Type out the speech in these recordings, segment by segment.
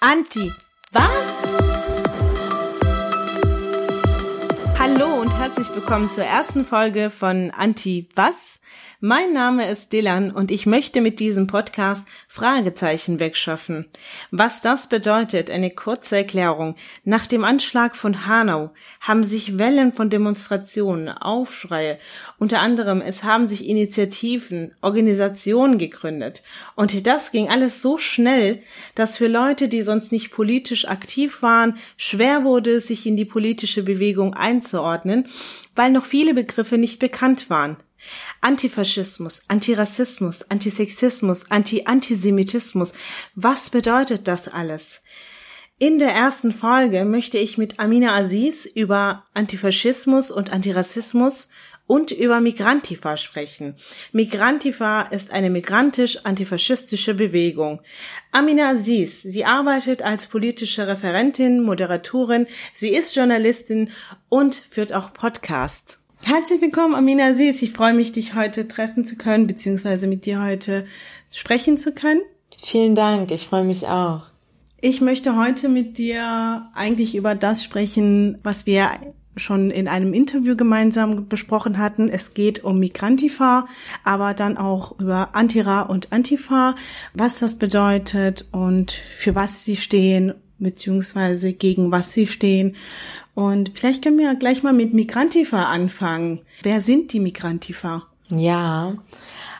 Anti. Was? Herzlich willkommen zur ersten Folge von Anti Was? Mein Name ist Dylan und ich möchte mit diesem Podcast Fragezeichen wegschaffen. Was das bedeutet, eine kurze Erklärung. Nach dem Anschlag von Hanau haben sich Wellen von Demonstrationen, Aufschreie, unter anderem es haben sich Initiativen, Organisationen gegründet. Und das ging alles so schnell, dass für Leute, die sonst nicht politisch aktiv waren, schwer wurde, sich in die politische Bewegung einzuordnen, weil noch viele Begriffe nicht bekannt waren. Antifaschismus, Antirassismus, Antisexismus, Anti-Antisemitismus. Was bedeutet das alles? In der ersten Folge möchte ich mit Amina Aziz über Antifaschismus und Antirassismus und über Migrantifa sprechen. Migrantifa ist eine migrantisch-antifaschistische Bewegung. Amina Aziz, sie arbeitet als politische Referentin, Moderatorin, sie ist Journalistin und führt auch Podcasts. Herzlich willkommen, Amina Aziz. Ich freue mich, dich heute treffen zu können, beziehungsweise mit dir heute sprechen zu können. Vielen Dank, ich freue mich auch. Ich möchte heute mit dir eigentlich über das sprechen, was wir schon in einem Interview gemeinsam besprochen hatten. Es geht um Migrantifa, aber dann auch über Antira und Antifa, was das bedeutet und für was sie stehen beziehungsweise gegen was sie stehen. Und vielleicht können wir gleich mal mit Migrantifa anfangen. Wer sind die Migrantifa? Ja,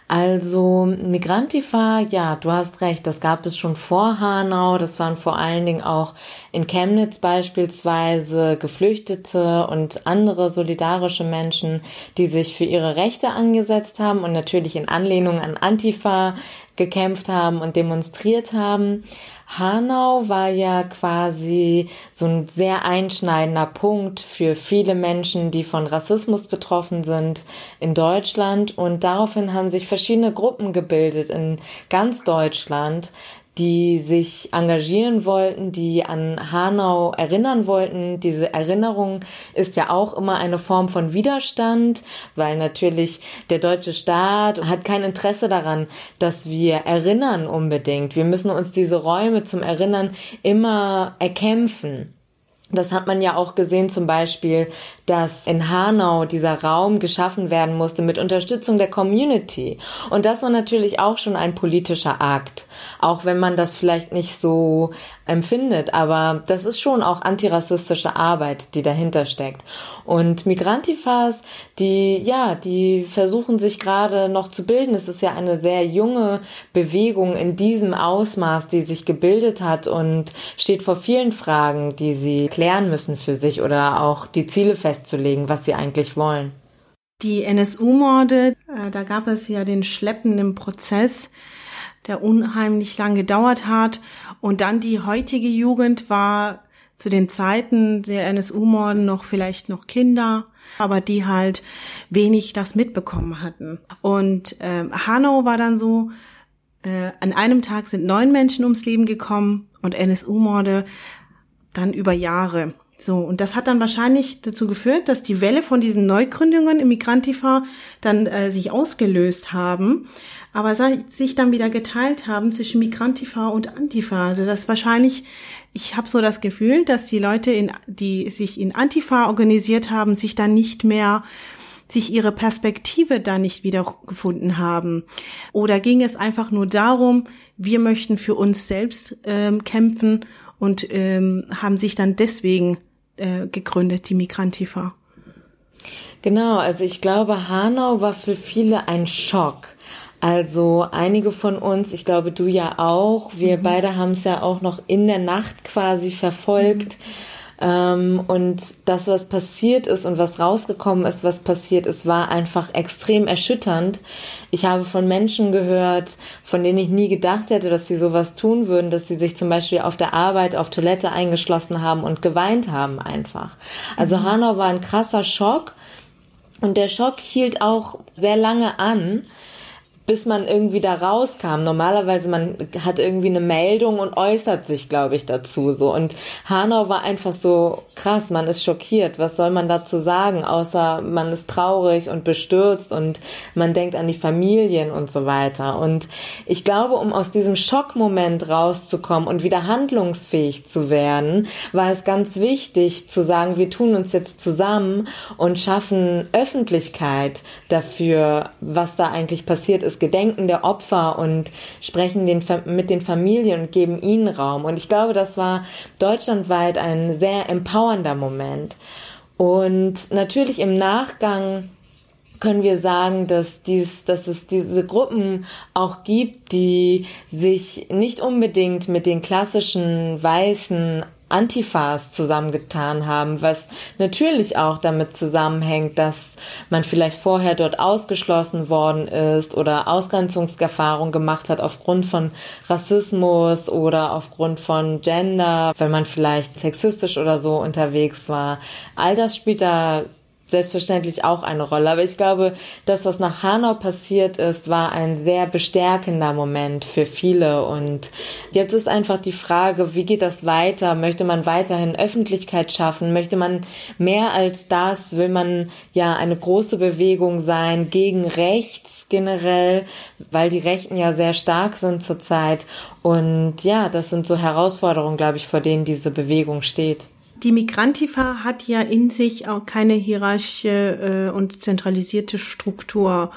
also Migrantifa, ja, du hast recht, das gab es schon vor Hanau. Das waren vor allen Dingen auch in Chemnitz beispielsweise Geflüchtete und andere solidarische Menschen, die sich für ihre Rechte angesetzt haben und natürlich in Anlehnung an Antifa gekämpft haben und demonstriert haben. Hanau war ja quasi so ein sehr einschneidender Punkt für viele Menschen, die von Rassismus betroffen sind in Deutschland. Und daraufhin haben sich verschiedene Gruppen gebildet in ganz Deutschland, die sich engagieren wollten, die an Hanau erinnern wollten. Diese Erinnerung ist ja auch immer eine Form von Widerstand, weil natürlich der deutsche Staat hat kein Interesse daran, dass wir erinnern unbedingt. Wir müssen uns diese Räume zum Erinnern immer erkämpfen. Das hat man ja auch gesehen, zum Beispiel, dass in Hanau dieser Raum geschaffen werden musste mit Unterstützung der Community. Und das war natürlich auch schon ein politischer Akt, auch wenn man das vielleicht nicht so empfindet. Aber das ist schon auch antirassistische Arbeit, die dahinter steckt. Und Migrantifas, die, ja, die versuchen sich gerade noch zu bilden. Es ist ja eine sehr junge Bewegung in diesem Ausmaß, die sich gebildet hat und steht vor vielen Fragen, die sie klären müssen für sich oder auch die Ziele festzulegen, was sie eigentlich wollen. Die NSU-Morde, äh, da gab es ja den schleppenden Prozess, der unheimlich lang gedauert hat. Und dann die heutige Jugend war zu den Zeiten der NSU-Morden noch vielleicht noch Kinder, aber die halt wenig das mitbekommen hatten. Und äh, Hanau war dann so, äh, an einem Tag sind neun Menschen ums Leben gekommen und NSU-Morde dann über Jahre. So, und das hat dann wahrscheinlich dazu geführt, dass die Welle von diesen Neugründungen im Migrantifa dann äh, sich ausgelöst haben, aber sich dann wieder geteilt haben zwischen Migrantifa und Antifa. Also das wahrscheinlich, ich habe so das Gefühl, dass die Leute, in, die sich in Antifa organisiert haben, sich dann nicht mehr sich ihre Perspektive da nicht wiedergefunden haben. Oder ging es einfach nur darum, wir möchten für uns selbst ähm, kämpfen und ähm, haben sich dann deswegen äh, gegründet, die Migrantifa. Genau, also ich glaube, Hanau war für viele ein Schock. Also einige von uns, ich glaube du ja auch, wir mhm. beide haben es ja auch noch in der Nacht quasi verfolgt. Mhm ähm, und das, was passiert ist und was rausgekommen ist, was passiert ist, war einfach extrem erschütternd. Ich habe von Menschen gehört, von denen ich nie gedacht hätte, dass sie sowas tun würden, dass sie sich zum Beispiel auf der Arbeit auf Toilette eingeschlossen haben und geweint haben einfach. Also mhm. Hanau war ein krasser Schock und der Schock hielt auch sehr lange an bis man irgendwie da rauskam. Normalerweise man hat irgendwie eine Meldung und äußert sich, glaube ich, dazu so. Und Hanau war einfach so krass, man ist schockiert. Was soll man dazu sagen, außer man ist traurig und bestürzt und man denkt an die Familien und so weiter. Und ich glaube, um aus diesem Schockmoment rauszukommen und wieder handlungsfähig zu werden, war es ganz wichtig zu sagen, wir tun uns jetzt zusammen und schaffen Öffentlichkeit dafür, was da eigentlich passiert ist gedenken der Opfer und sprechen den, mit den Familien und geben ihnen Raum. Und ich glaube, das war deutschlandweit ein sehr empowernder Moment. Und natürlich im Nachgang können wir sagen, dass, dies, dass es diese Gruppen auch gibt, die sich nicht unbedingt mit den klassischen weißen Antifas zusammengetan haben, was natürlich auch damit zusammenhängt, dass man vielleicht vorher dort ausgeschlossen worden ist oder Ausgrenzungserfahrung gemacht hat aufgrund von Rassismus oder aufgrund von Gender, wenn man vielleicht sexistisch oder so unterwegs war. All das spielt da selbstverständlich auch eine Rolle. Aber ich glaube, das, was nach Hanau passiert ist, war ein sehr bestärkender Moment für viele. Und jetzt ist einfach die Frage, wie geht das weiter? Möchte man weiterhin Öffentlichkeit schaffen? Möchte man mehr als das? Will man ja eine große Bewegung sein gegen rechts generell, weil die Rechten ja sehr stark sind zurzeit. Und ja, das sind so Herausforderungen, glaube ich, vor denen diese Bewegung steht. Die Migrantifa hat ja in sich auch keine hierarchische äh, und zentralisierte Struktur.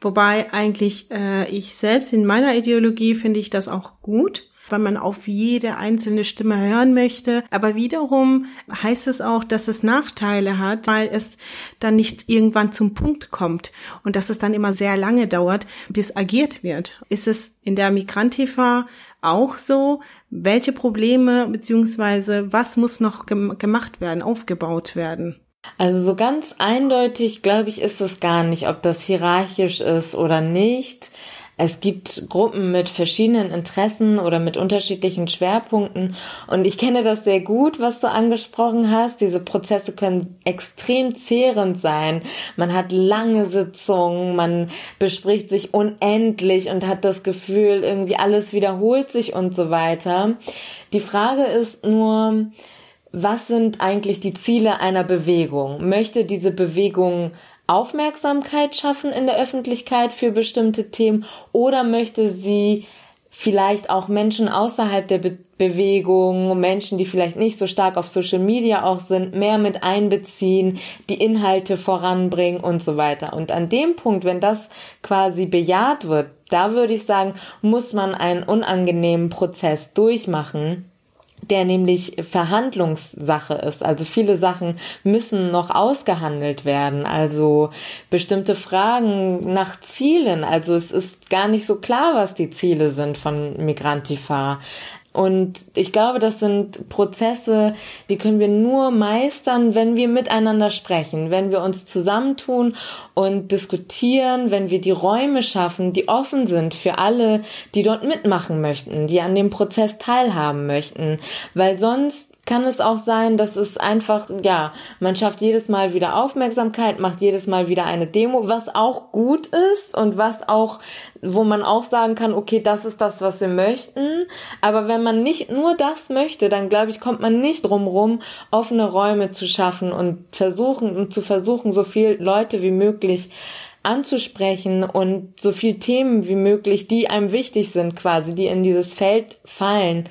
Wobei eigentlich äh, ich selbst in meiner Ideologie finde ich das auch gut weil man auf jede einzelne Stimme hören möchte. Aber wiederum heißt es auch, dass es Nachteile hat, weil es dann nicht irgendwann zum Punkt kommt und dass es dann immer sehr lange dauert, bis agiert wird. Ist es in der Migrantifa auch so? Welche Probleme beziehungsweise was muss noch gemacht werden, aufgebaut werden? Also so ganz eindeutig, glaube ich, ist es gar nicht, ob das hierarchisch ist oder nicht. Es gibt Gruppen mit verschiedenen Interessen oder mit unterschiedlichen Schwerpunkten. Und ich kenne das sehr gut, was du angesprochen hast. Diese Prozesse können extrem zehrend sein. Man hat lange Sitzungen, man bespricht sich unendlich und hat das Gefühl, irgendwie alles wiederholt sich und so weiter. Die Frage ist nur, was sind eigentlich die Ziele einer Bewegung? Möchte diese Bewegung Aufmerksamkeit schaffen in der Öffentlichkeit für bestimmte Themen oder möchte sie vielleicht auch Menschen außerhalb der Be Bewegung, Menschen, die vielleicht nicht so stark auf Social Media auch sind, mehr mit einbeziehen, die Inhalte voranbringen und so weiter. Und an dem Punkt, wenn das quasi bejaht wird, da würde ich sagen, muss man einen unangenehmen Prozess durchmachen der nämlich Verhandlungssache ist. Also viele Sachen müssen noch ausgehandelt werden. Also bestimmte Fragen nach Zielen. Also es ist gar nicht so klar, was die Ziele sind von Migrantifa. Und ich glaube, das sind Prozesse, die können wir nur meistern, wenn wir miteinander sprechen, wenn wir uns zusammentun und diskutieren, wenn wir die Räume schaffen, die offen sind für alle, die dort mitmachen möchten, die an dem Prozess teilhaben möchten. Weil sonst kann es auch sein, dass es einfach, ja, man schafft jedes Mal wieder Aufmerksamkeit, macht jedes Mal wieder eine Demo, was auch gut ist und was auch, wo man auch sagen kann, okay, das ist das, was wir möchten. Aber wenn man nicht nur das möchte, dann glaube ich, kommt man nicht drum rum, offene Räume zu schaffen und versuchen und zu versuchen, so viel Leute wie möglich anzusprechen und so viel Themen wie möglich, die einem wichtig sind, quasi, die in dieses Feld fallen,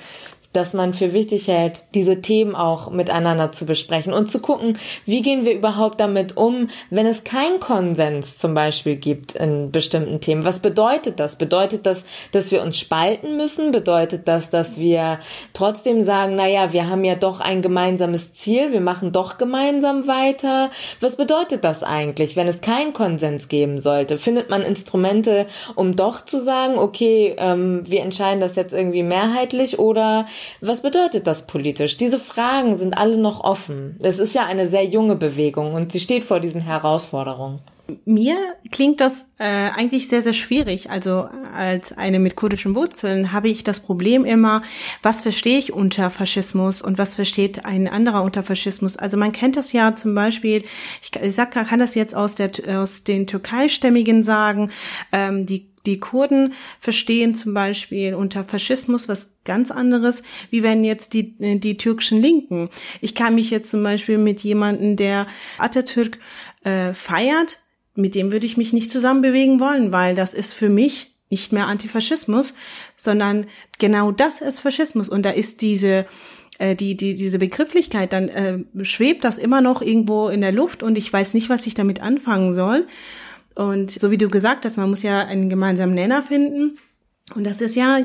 dass man für wichtig hält, diese Themen auch miteinander zu besprechen und zu gucken, wie gehen wir überhaupt damit um, wenn es keinen Konsens zum Beispiel gibt in bestimmten Themen. Was bedeutet das? Bedeutet das, dass wir uns spalten müssen? Bedeutet das, dass wir trotzdem sagen, na ja, wir haben ja doch ein gemeinsames Ziel, wir machen doch gemeinsam weiter? Was bedeutet das eigentlich, wenn es keinen Konsens geben sollte? Findet man Instrumente, um doch zu sagen, okay, ähm, wir entscheiden das jetzt irgendwie mehrheitlich oder was bedeutet das politisch? Diese Fragen sind alle noch offen. Es ist ja eine sehr junge Bewegung und sie steht vor diesen Herausforderungen. Mir klingt das äh, eigentlich sehr, sehr schwierig. Also als eine mit kurdischen Wurzeln habe ich das Problem immer, was verstehe ich unter Faschismus und was versteht ein anderer unter Faschismus. Also man kennt das ja zum Beispiel, ich, ich sag, kann das jetzt aus, der, aus den Türkeistämmigen sagen, ähm, die die Kurden verstehen zum Beispiel unter Faschismus was ganz anderes, wie wenn jetzt die, die türkischen Linken. Ich kann mich jetzt zum Beispiel mit jemandem, der Atatürk äh, feiert, mit dem würde ich mich nicht zusammen bewegen wollen, weil das ist für mich nicht mehr Antifaschismus, sondern genau das ist Faschismus. Und da ist diese äh, die, die, diese Begrifflichkeit, dann äh, schwebt das immer noch irgendwo in der Luft und ich weiß nicht, was ich damit anfangen soll. Und so wie du gesagt hast, man muss ja einen gemeinsamen Nenner finden. Und das ist ja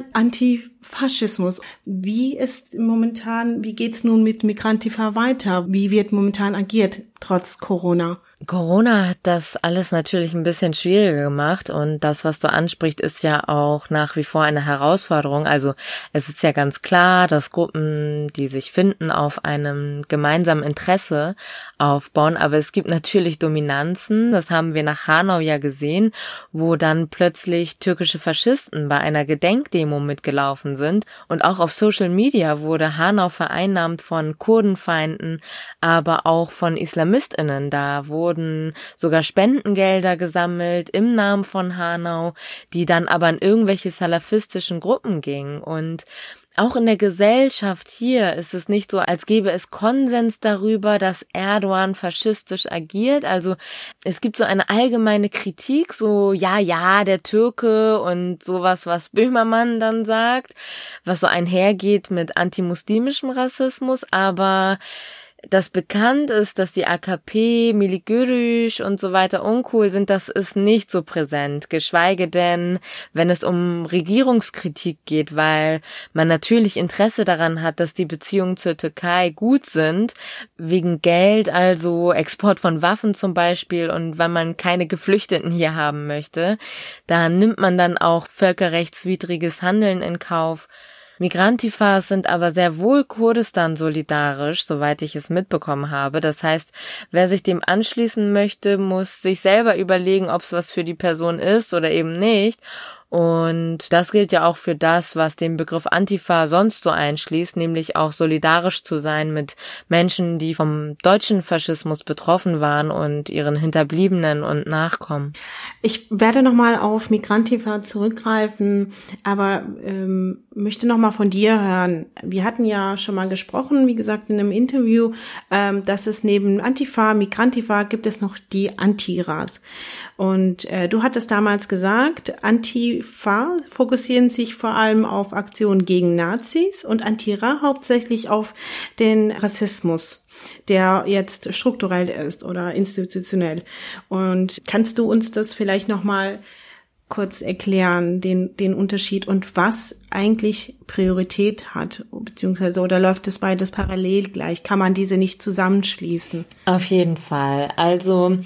Antifaschismus. Wie ist momentan, wie geht's nun mit Migrantifa weiter? Wie wird momentan agiert, trotz Corona? Corona hat das alles natürlich ein bisschen schwieriger gemacht und das, was du ansprichst, ist ja auch nach wie vor eine Herausforderung. Also es ist ja ganz klar, dass Gruppen, die sich finden, auf einem gemeinsamen Interesse aufbauen, aber es gibt natürlich Dominanzen. Das haben wir nach Hanau ja gesehen, wo dann plötzlich türkische Faschisten bei einer Gedenkdemo mitgelaufen sind und auch auf Social Media wurde Hanau vereinnahmt von Kurdenfeinden, aber auch von Islamistinnen. Da wurden sogar Spendengelder gesammelt im Namen von Hanau, die dann aber in irgendwelche salafistischen Gruppen gingen und auch in der Gesellschaft hier ist es nicht so, als gäbe es Konsens darüber, dass Erdogan faschistisch agiert. Also es gibt so eine allgemeine Kritik, so ja, ja, der Türke und sowas, was Böhmermann dann sagt, was so einhergeht mit antimuslimischem Rassismus, aber dass bekannt ist, dass die AKP, Miligürüsch und so weiter uncool sind, das ist nicht so präsent. Geschweige denn, wenn es um Regierungskritik geht, weil man natürlich Interesse daran hat, dass die Beziehungen zur Türkei gut sind, wegen Geld, also Export von Waffen zum Beispiel und weil man keine Geflüchteten hier haben möchte, da nimmt man dann auch völkerrechtswidriges Handeln in Kauf. Migrantifas sind aber sehr wohl Kurdistan solidarisch, soweit ich es mitbekommen habe. Das heißt, wer sich dem anschließen möchte, muss sich selber überlegen, ob es was für die Person ist oder eben nicht. Und das gilt ja auch für das, was den Begriff Antifa sonst so einschließt, nämlich auch solidarisch zu sein mit Menschen, die vom deutschen Faschismus betroffen waren und ihren Hinterbliebenen und Nachkommen. Ich werde nochmal auf Migrantifa zurückgreifen, aber ähm, möchte nochmal von dir hören. Wir hatten ja schon mal gesprochen, wie gesagt, in einem Interview, ähm, dass es neben Antifa, Migrantifa gibt es noch die Antiras. Und äh, du hattest damals gesagt, Antifa fokussieren sich vor allem auf Aktionen gegen Nazis und Antira hauptsächlich auf den Rassismus der jetzt strukturell ist oder institutionell. Und kannst du uns das vielleicht nochmal kurz erklären, den, den Unterschied und was eigentlich Priorität hat, beziehungsweise oder läuft das beides parallel gleich? Kann man diese nicht zusammenschließen? Auf jeden Fall. Also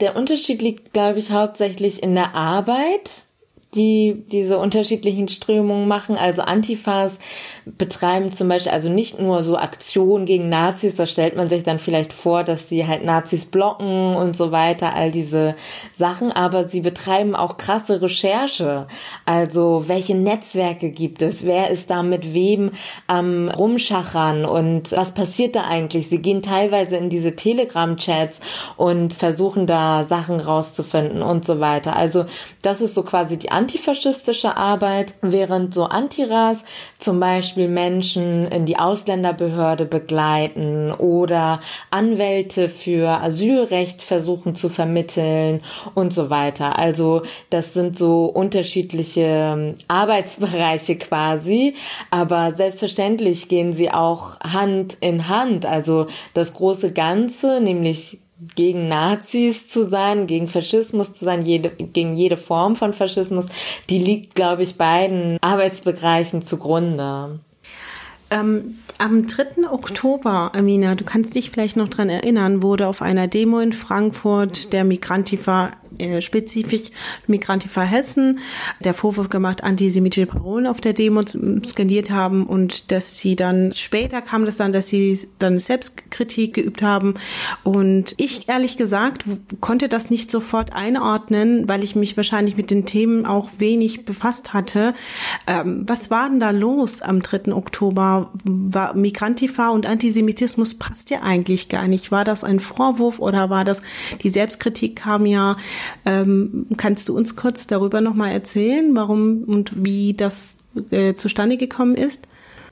der Unterschied liegt, glaube ich, hauptsächlich in der Arbeit die diese unterschiedlichen Strömungen machen. Also Antifas betreiben zum Beispiel also nicht nur so Aktionen gegen Nazis, da stellt man sich dann vielleicht vor, dass sie halt Nazis blocken und so weiter, all diese Sachen, aber sie betreiben auch krasse Recherche. Also welche Netzwerke gibt es? Wer ist da mit wem am Rumschachern und was passiert da eigentlich? Sie gehen teilweise in diese Telegram-Chats und versuchen da Sachen rauszufinden und so weiter. Also das ist so quasi die antifaschistische Arbeit, während so Antiras zum Beispiel Menschen in die Ausländerbehörde begleiten oder Anwälte für Asylrecht versuchen zu vermitteln und so weiter. Also das sind so unterschiedliche ähm, Arbeitsbereiche quasi, aber selbstverständlich gehen sie auch Hand in Hand. Also das große Ganze, nämlich gegen Nazis zu sein, gegen Faschismus zu sein, jede, gegen jede Form von Faschismus, die liegt, glaube ich, beiden Arbeitsbereichen zugrunde. Ähm, am 3. Oktober, Amina, du kannst dich vielleicht noch dran erinnern, wurde auf einer Demo in Frankfurt der Migrantifa äh, spezifisch Migrantifa Hessen der Vorwurf gemacht, antisemitische Parolen auf der Demo skandiert haben und dass sie dann später kam das dann, dass sie dann Selbstkritik geübt haben und ich ehrlich gesagt konnte das nicht sofort einordnen, weil ich mich wahrscheinlich mit den Themen auch wenig befasst hatte. Ähm, was war denn da los am 3. Oktober? War Migrantifa und Antisemitismus passt ja eigentlich gar nicht. War das ein Vorwurf oder war das die Selbstkritik kam ja Ähm, kannst du uns kurz darüber nochmal erzählen, warum und wie das äh, zustande gekommen ist?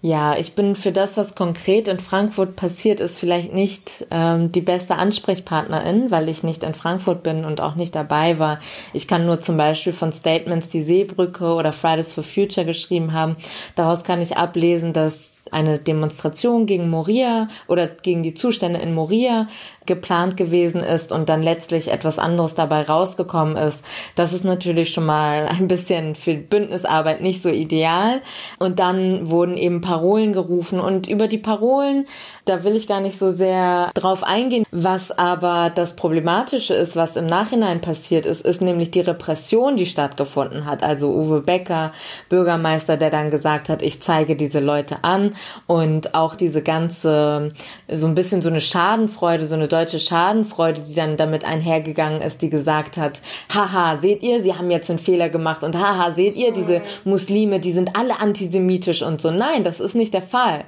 Ja, ich bin für das, was konkret in Frankfurt passiert ist, vielleicht nicht ähm, die beste Ansprechpartnerin, weil ich nicht in Frankfurt bin und auch nicht dabei war. Ich kann nur zum Beispiel von Statements, die Seebrücke oder Fridays for Future geschrieben haben, daraus kann ich ablesen, dass eine Demonstration gegen Moria oder gegen die Zustände in Moria geplant gewesen ist und dann letztlich etwas anderes dabei rausgekommen ist. Das ist natürlich schon mal ein bisschen für Bündnisarbeit nicht so ideal. Und dann wurden eben Parolen gerufen und über die Parolen, da will ich gar nicht so sehr drauf eingehen. Was aber das Problematische ist, was im Nachhinein passiert ist, ist nämlich die Repression, die stattgefunden hat. Also Uwe Becker, Bürgermeister, der dann gesagt hat, ich zeige diese Leute an und auch diese ganze, so ein bisschen so eine Schadenfreude, so eine deutsche Schadenfreude, die dann damit einhergegangen ist, die gesagt hat, haha, seht ihr, sie haben jetzt einen Fehler gemacht und haha, seht ihr, diese Muslime, die sind alle antisemitisch und so. Nein, das ist nicht der Fall.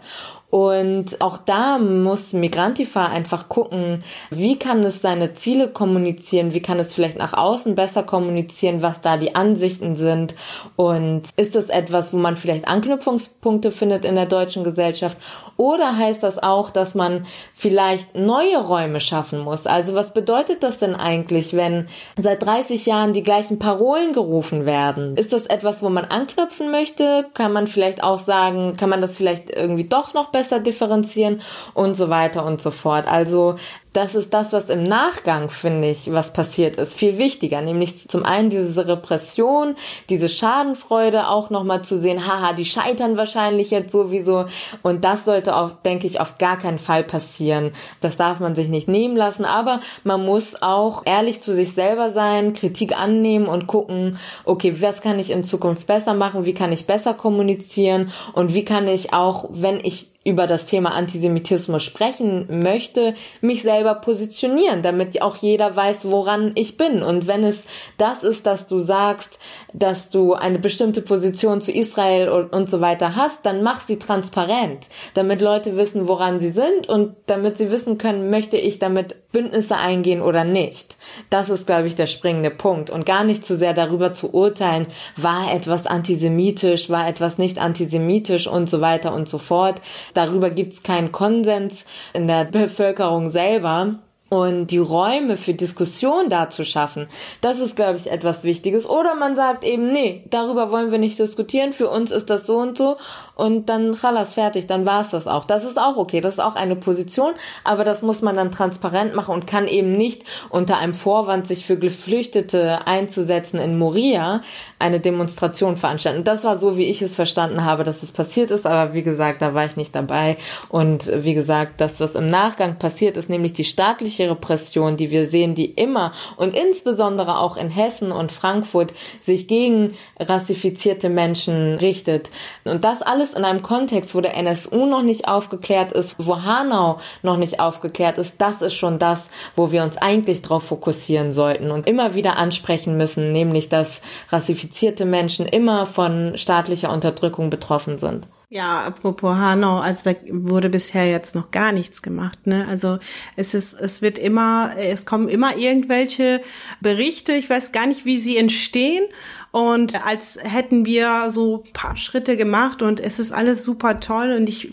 Und auch da muss Migrantifa einfach gucken, wie kann es seine Ziele kommunizieren, wie kann es vielleicht nach außen besser kommunizieren, was da die Ansichten sind und ist das etwas, wo man vielleicht Anknüpfungspunkte findet in der deutschen Gesellschaft oder heißt das auch, dass man vielleicht neue Räume schaffen muss? Also was bedeutet das denn eigentlich, wenn seit 30 Jahren die gleichen Parolen gerufen werden? Ist das etwas, wo man anknüpfen möchte? Kann man vielleicht auch sagen, kann man das vielleicht irgendwie doch noch besser differenzieren und so weiter und so fort? Also das ist das, was im Nachgang, finde ich, was passiert ist, viel wichtiger. Nämlich zum einen diese Repression, diese Schadenfreude auch nochmal zu sehen, haha, die scheitern wahrscheinlich jetzt sowieso. Und das sollte auch, denke ich, auf gar keinen Fall passieren. Das darf man sich nicht nehmen lassen. Aber man muss auch ehrlich zu sich selber sein, Kritik annehmen und gucken, okay, was kann ich in Zukunft besser machen? Wie kann ich besser kommunizieren? Und wie kann ich auch, wenn ich über das Thema Antisemitismus sprechen möchte, mich selber positionieren, damit auch jeder weiß, woran ich bin. Und wenn es das ist, dass du sagst, dass du eine bestimmte Position zu Israel und, und so weiter hast, dann mach sie transparent, damit Leute wissen, woran sie sind und damit sie wissen können, möchte ich damit Bündnisse eingehen oder nicht. Das ist, glaube ich, der springende Punkt. Und gar nicht zu sehr darüber zu urteilen, war etwas antisemitisch, war etwas nicht antisemitisch und so weiter und so fort Darüber gibt es keinen Konsens in der Bevölkerung selber. Und die Räume für Diskussion da zu schaffen, das ist, glaube ich, etwas Wichtiges. Oder man sagt eben, nee, darüber wollen wir nicht diskutieren, für uns ist das so und so und dann chalas fertig, dann war es das auch. Das ist auch okay, das ist auch eine Position, aber das muss man dann transparent machen und kann eben nicht unter einem Vorwand, sich für Geflüchtete einzusetzen in Moria, eine Demonstration veranstalten. Das war so, wie ich es verstanden habe, dass es passiert ist, aber wie gesagt, da war ich nicht dabei. Und wie gesagt, das, was im Nachgang passiert ist, nämlich die staatliche Repression, die wir sehen, die immer und insbesondere auch in Hessen und Frankfurt sich gegen rassifizierte Menschen richtet. Und das alles in einem Kontext, wo der NSU noch nicht aufgeklärt ist, wo Hanau noch nicht aufgeklärt ist, das ist schon das, wo wir uns eigentlich darauf fokussieren sollten und immer wieder ansprechen müssen, nämlich dass rassifizierte Menschen immer von staatlicher Unterdrückung betroffen sind. Ja, apropos Hanau, also da wurde bisher jetzt noch gar nichts gemacht, ne? Also es ist, es wird immer, es kommen immer irgendwelche Berichte, ich weiß gar nicht, wie sie entstehen. Und als hätten wir so paar Schritte gemacht und es ist alles super toll und ich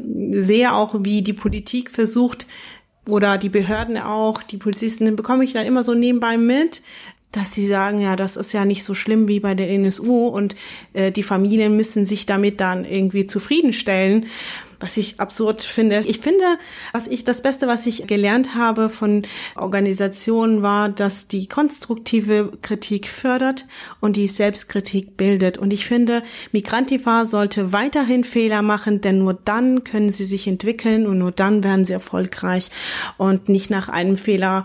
sehe auch, wie die Politik versucht, oder die Behörden auch, die Polizisten, bekomme ich dann immer so nebenbei mit, dass sie sagen, ja, das ist ja nicht so schlimm wie bei der NSU und äh, die Familien müssen sich damit dann irgendwie zufriedenstellen was ich absurd finde. Ich finde, was ich, das Beste, was ich gelernt habe von Organisationen war, dass die konstruktive Kritik fördert und die Selbstkritik bildet. Und ich finde, Migrantifa sollte weiterhin Fehler machen, denn nur dann können sie sich entwickeln und nur dann werden sie erfolgreich und nicht nach einem Fehler.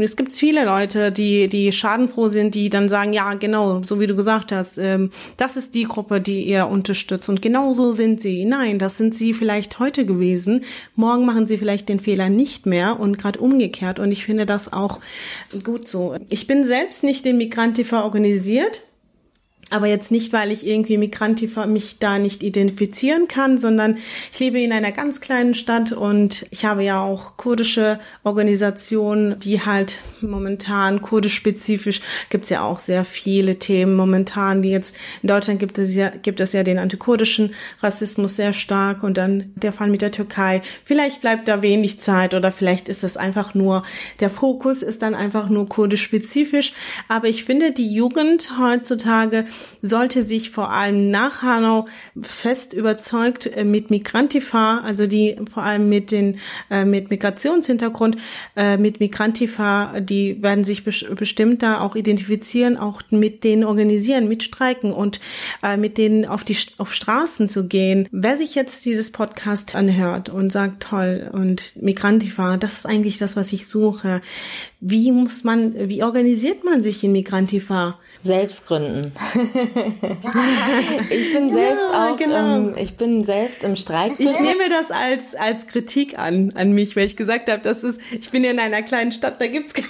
Es gibt viele Leute, die, die schadenfroh sind, die dann sagen, ja, genau, so wie du gesagt hast, ähm, das ist die Gruppe, die ihr unterstützt und genau so sind sie. Nein, das sind sie vielleicht heute gewesen, morgen machen sie vielleicht den Fehler nicht mehr und gerade umgekehrt. Und ich finde das auch gut so. Ich bin selbst nicht in Migrantifa organisiert. Aber jetzt nicht, weil ich irgendwie Migrantifa mich da nicht identifizieren kann, sondern ich lebe in einer ganz kleinen Stadt und ich habe ja auch kurdische Organisationen, die halt momentan kurdisch spezifisch gibt's ja auch sehr viele Themen momentan, die jetzt in Deutschland gibt es ja gibt es ja den antikurdischen Rassismus sehr stark und dann der Fall mit der Türkei. Vielleicht bleibt da wenig Zeit oder vielleicht ist es einfach nur der Fokus ist dann einfach nur kurdisch spezifisch, aber ich finde die Jugend heutzutage sollte sich vor allem nach Hanau fest überzeugt äh, mit Migrantifa, also die vor allem mit den äh, mit Migrationshintergrund, äh, mit Migrantifa, die werden sich bestimmt da auch identifizieren, auch mit denen organisieren, mit Streiken und mit denen auf die auf Straßen zu gehen. Wer sich jetzt dieses Podcast anhört und sagt toll und Migrantifa, das ist eigentlich das, was ich suche. Wie muss man, wie organisiert man sich in Migrantifa? Selbst gründen. ich bin selbst ja, auch, genau. ähm, ich bin selbst im Streik. Ich nehme das als als Kritik an an mich, weil ich gesagt habe, das ist, ich bin ja in einer kleinen Stadt, da gibt's keine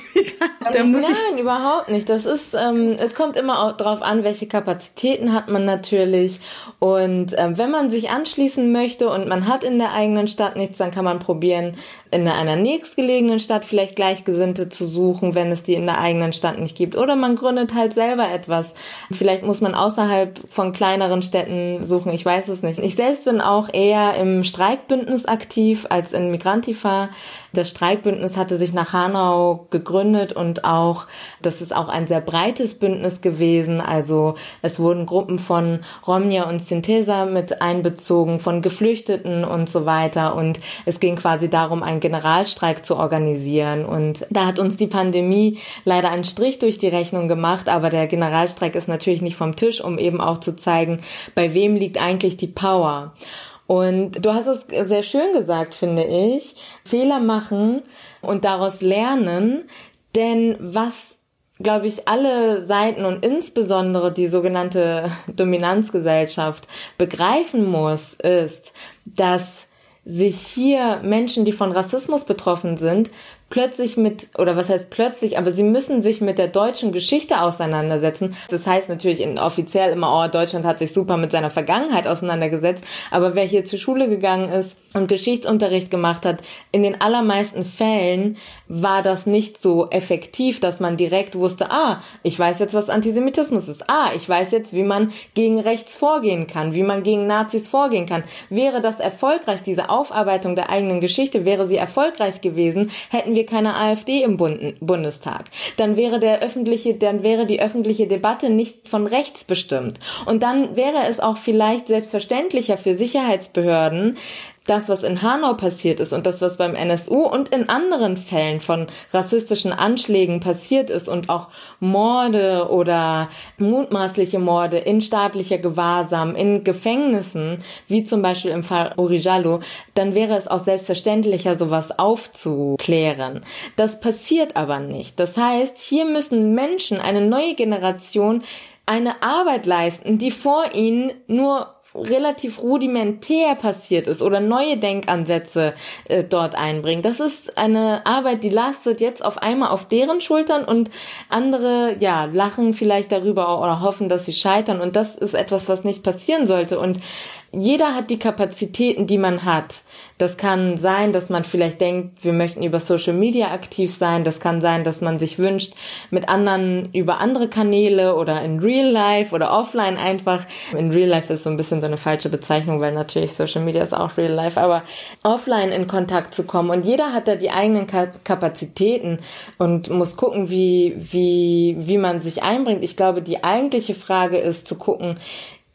da muss Nein, ich überhaupt nicht. Das ist, ähm, es kommt immer auch drauf an, welche Kapazitäten hat man natürlich. Und ähm, wenn man sich anschließen möchte und man hat in der eigenen Stadt nichts, dann kann man probieren, in einer nächstgelegenen Stadt vielleicht Gleichgesinnte zu suchen, wenn es die in der eigenen Stadt nicht gibt. Oder man gründet halt selber etwas. Vielleicht muss man außerhalb von kleineren Städten suchen. Ich weiß es nicht. Ich selbst bin auch eher im Streikbündnis aktiv als in Migrantifa. Das Streikbündnis hatte sich nach Hanau gegründet und auch, das ist auch ein sehr breites Bündnis gewesen. Also es wurden Gruppen von Romnia und Synthesa mit einbezogen, von Geflüchteten und so weiter. Und es ging quasi darum, einen Generalstreik zu organisieren. Und da hat uns die Pandemie leider einen Strich durch die Rechnung gemacht. Aber der Generalstreik ist natürlich nicht vom Tisch, um eben auch zu zeigen, bei wem liegt eigentlich die Power. Und du hast es sehr schön gesagt, finde ich. Fehler machen und daraus lernen. Denn was, glaube ich, alle Seiten und insbesondere die sogenannte Dominanzgesellschaft begreifen muss, ist, dass sich hier Menschen, die von Rassismus betroffen sind, plötzlich mit, oder was heißt plötzlich, aber sie müssen sich mit der deutschen Geschichte auseinandersetzen. Das heißt natürlich in, offiziell immer, oh, Deutschland hat sich super mit seiner Vergangenheit auseinandergesetzt, aber wer hier zur Schule gegangen ist und Geschichtsunterricht gemacht hat, in den allermeisten Fällen war das nicht so effektiv, dass man direkt wusste, ah, ich weiß jetzt, was Antisemitismus ist. Ah, ich weiß jetzt, wie man gegen rechts vorgehen kann, wie man gegen Nazis vorgehen kann. Wäre das erfolgreich, diese Aufarbeitung der eigenen Geschichte, wäre sie erfolgreich gewesen, hätten wir keine AfD im Bundestag. Dann wäre der öffentliche, dann wäre die öffentliche Debatte nicht von rechts bestimmt. Und dann wäre es auch vielleicht selbstverständlicher für Sicherheitsbehörden, das, was in Hanau passiert ist und das, was beim NSU und in anderen Fällen von rassistischen Anschlägen passiert ist und auch Morde oder mutmaßliche Morde in staatlicher Gewahrsam, in Gefängnissen, wie zum Beispiel im Fall Urijallo, dann wäre es auch selbstverständlicher, sowas aufzuklären. Das passiert aber nicht. Das heißt, hier müssen Menschen, eine neue Generation, eine Arbeit leisten, die vor ihnen nur relativ rudimentär passiert ist oder neue Denkansätze äh, dort einbringen. Das ist eine Arbeit, die lastet jetzt auf einmal auf deren Schultern und andere, ja, lachen vielleicht darüber oder hoffen, dass sie scheitern und das ist etwas, was nicht passieren sollte und jeder hat die Kapazitäten, die man hat. Das kann sein, dass man vielleicht denkt, wir möchten über Social Media aktiv sein. Das kann sein, dass man sich wünscht, mit anderen über andere Kanäle oder in Real Life oder offline einfach. In Real Life ist so ein bisschen so eine falsche Bezeichnung, weil natürlich Social Media ist auch Real Life, aber offline in Kontakt zu kommen. Und jeder hat da die eigenen Kapazitäten und muss gucken, wie, wie, wie man sich einbringt. Ich glaube, die eigentliche Frage ist zu gucken,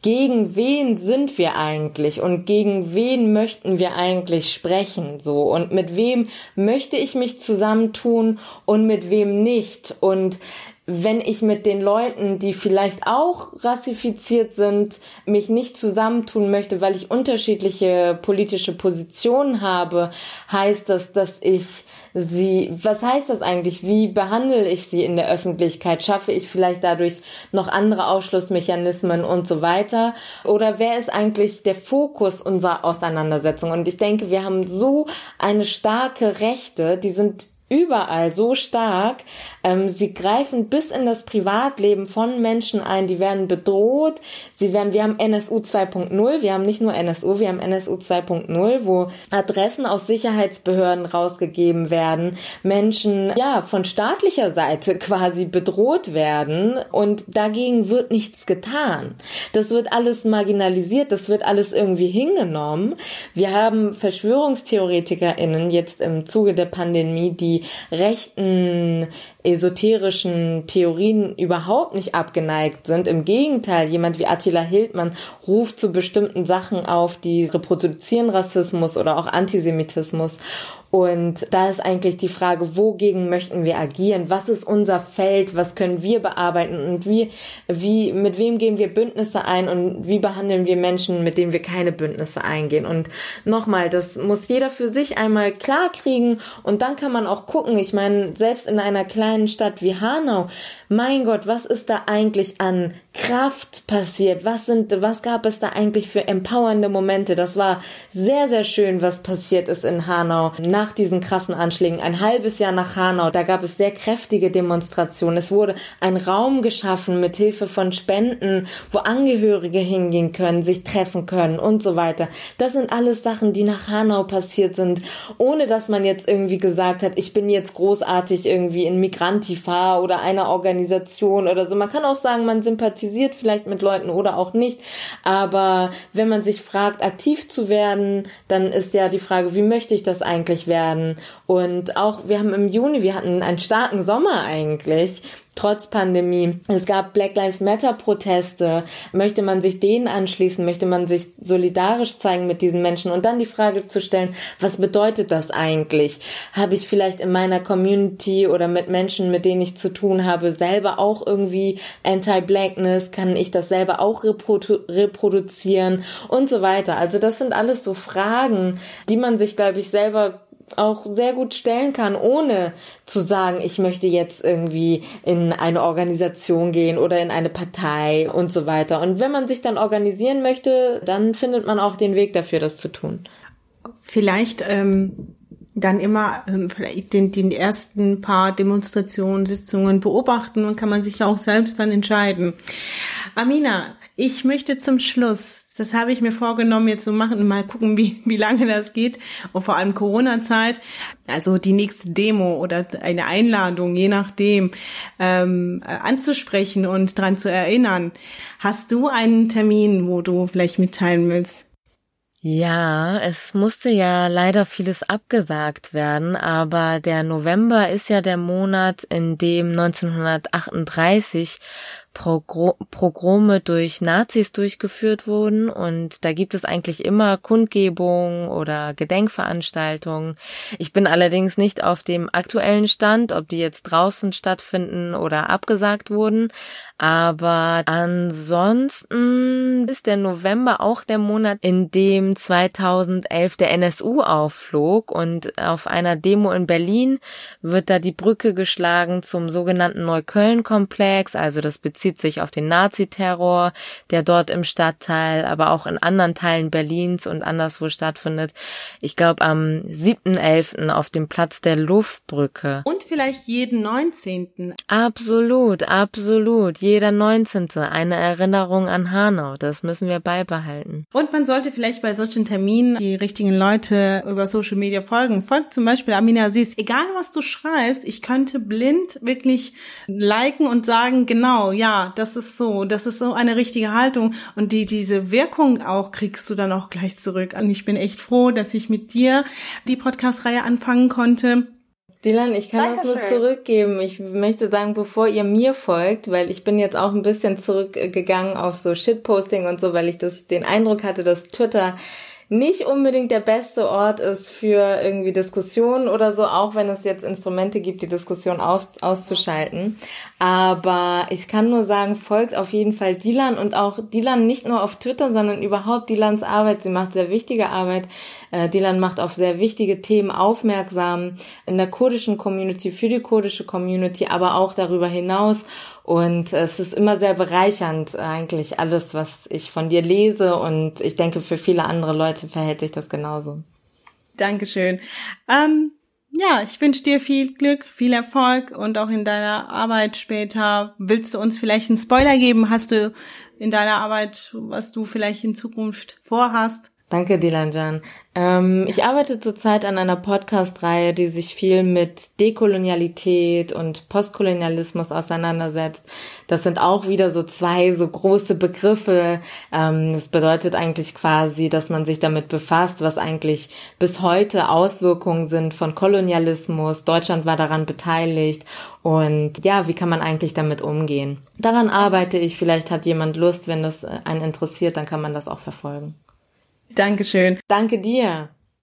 gegen wen sind wir eigentlich und gegen wen möchten wir eigentlich sprechen so? Und mit wem möchte ich mich zusammentun und mit wem nicht? Und wenn ich mit den Leuten, die vielleicht auch rassifiziert sind, mich nicht zusammentun möchte, weil ich unterschiedliche politische Positionen habe, heißt das, dass ich sie, was heißt das eigentlich? Wie behandle ich sie in der Öffentlichkeit? Schaffe ich vielleicht dadurch noch andere Ausschlussmechanismen und so weiter? Oder wer ist eigentlich der Fokus unserer Auseinandersetzung? Und ich denke, wir haben so eine starke Rechte, die sind überall so stark. Ähm, sie greifen bis in das Privatleben von Menschen ein. Die werden bedroht. Sie werden, wir haben NSU 2.0. Wir haben nicht nur NSU, wir haben NSU 2.0, wo Adressen aus Sicherheitsbehörden rausgegeben werden. Menschen, ja, von staatlicher Seite quasi bedroht werden. Und dagegen wird nichts getan. Das wird alles marginalisiert. Das wird alles irgendwie hingenommen. Wir haben VerschwörungstheoretikerInnen jetzt im Zuge der Pandemie, die rechten esoterischen Theorien überhaupt nicht abgeneigt sind. Im Gegenteil, jemand wie Attila Hildmann ruft zu bestimmten Sachen auf, die reproduzieren Rassismus oder auch Antisemitismus. Und da ist eigentlich die Frage, wogegen möchten wir agieren? Was ist unser Feld? Was können wir bearbeiten? Und wie, wie, mit wem gehen wir Bündnisse ein? Und wie behandeln wir Menschen, mit denen wir keine Bündnisse eingehen? Und nochmal, das muss jeder für sich einmal klar kriegen. Und dann kann man auch gucken. Ich meine, selbst in einer kleinen Stadt wie Hanau, mein Gott, was ist da eigentlich an Kraft passiert? Was sind, was gab es da eigentlich für empowernde Momente? Das war sehr, sehr schön, was passiert ist in Hanau nach diesen krassen Anschlägen. Ein halbes Jahr nach Hanau, da gab es sehr kräftige Demonstrationen. Es wurde ein Raum geschaffen mit Hilfe von Spenden, wo Angehörige hingehen können, sich treffen können und so weiter. Das sind alles Sachen, die nach Hanau passiert sind, ohne dass man jetzt irgendwie gesagt hat, ich bin jetzt großartig irgendwie in Migrantifa oder einer Organisation oder so. Man kann auch sagen, man sympathisiert vielleicht mit Leuten oder auch nicht. Aber wenn man sich fragt, aktiv zu werden, dann ist ja die Frage, wie möchte ich das eigentlich werden? Und auch, wir haben im Juni, wir hatten einen starken Sommer eigentlich trotz Pandemie. Es gab Black Lives Matter Proteste. Möchte man sich denen anschließen? Möchte man sich solidarisch zeigen mit diesen Menschen? Und dann die Frage zu stellen, was bedeutet das eigentlich? Habe ich vielleicht in meiner Community oder mit Menschen, mit denen ich zu tun habe, selber auch irgendwie Anti-Blackness? Kann ich das selber auch reprodu reproduzieren? Und so weiter. Also das sind alles so Fragen, die man sich, glaube ich, selber auch sehr gut stellen kann, ohne zu sagen, ich möchte jetzt irgendwie in eine Organisation gehen oder in eine Partei und so weiter. Und wenn man sich dann organisieren möchte, dann findet man auch den Weg dafür, das zu tun. Vielleicht ähm, dann immer ähm, vielleicht den, den ersten paar Demonstrationen, Sitzungen beobachten und kann man sich ja auch selbst dann entscheiden. Amina, ich möchte zum Schluss das habe ich mir vorgenommen, jetzt zu so machen mal gucken, wie, wie lange das geht. Und vor allem Corona-Zeit. Also die nächste Demo oder eine Einladung, je nachdem, ähm, anzusprechen und dran zu erinnern. Hast du einen Termin, wo du vielleicht mitteilen willst? Ja, es musste ja leider vieles abgesagt werden, aber der November ist ja der Monat, in dem 1938 Pogrome durch Nazis durchgeführt wurden. Und da gibt es eigentlich immer Kundgebungen oder Gedenkveranstaltungen. Ich bin allerdings nicht auf dem aktuellen Stand, ob die jetzt draußen stattfinden oder abgesagt wurden, aber ansonsten ist der November auch der Monat, in dem 2011 der NSU aufflog. Und auf einer Demo in Berlin wird da die Brücke geschlagen zum sogenannten Neukölln-Komplex, also das bezieht bezieht sich auf den Naziterror, der dort im Stadtteil, aber auch in anderen Teilen Berlins und anderswo stattfindet. Ich glaube am 7.11. auf dem Platz der Luftbrücke. Und vielleicht jeden 19. Absolut, absolut. Jeder 19. Eine Erinnerung an Hanau. Das müssen wir beibehalten. Und man sollte vielleicht bei solchen Terminen die richtigen Leute über Social Media folgen. Folgt zum Beispiel Amina Aziz. Egal was du schreibst, ich könnte blind wirklich liken und sagen, genau, ja, das ist so, das ist so eine richtige Haltung und die, diese Wirkung auch kriegst du dann auch gleich zurück. Und ich bin echt froh, dass ich mit dir die Podcast-Reihe anfangen konnte. Dylan, ich kann Dankeschön. das nur zurückgeben. Ich möchte sagen, bevor ihr mir folgt, weil ich bin jetzt auch ein bisschen zurückgegangen auf so Shitposting und so, weil ich das den Eindruck hatte, dass Twitter nicht unbedingt der beste Ort ist für irgendwie Diskussionen oder so, auch wenn es jetzt Instrumente gibt, die Diskussion aus, auszuschalten. Aber ich kann nur sagen, folgt auf jeden Fall Dilan und auch Dilan nicht nur auf Twitter, sondern überhaupt Dilans Arbeit. Sie macht sehr wichtige Arbeit. Äh, Dilan macht auf sehr wichtige Themen aufmerksam in der kurdischen Community, für die kurdische Community, aber auch darüber hinaus. Und es ist immer sehr bereichernd eigentlich alles, was ich von dir lese. Und ich denke, für viele andere Leute verhält sich das genauso. Dankeschön. Ähm, Ja, ich wünsche dir viel Glück, viel Erfolg und auch in deiner Arbeit später. Willst du uns vielleicht einen Spoiler geben? Hast du in deiner Arbeit, was du vielleicht in Zukunft vorhast? Danke, Dilanjan. Ähm, ich arbeite zurzeit an einer Podcast-Reihe, die sich viel mit Dekolonialität und Postkolonialismus auseinandersetzt. Das sind auch wieder so zwei so große Begriffe. Ähm, das bedeutet eigentlich quasi, dass man sich damit befasst, was eigentlich bis heute Auswirkungen sind von Kolonialismus. Deutschland war daran beteiligt und ja, wie kann man eigentlich damit umgehen? Daran arbeite ich. Vielleicht hat jemand Lust, wenn das einen interessiert, dann kann man das auch verfolgen. Dankeschön. Danke dir.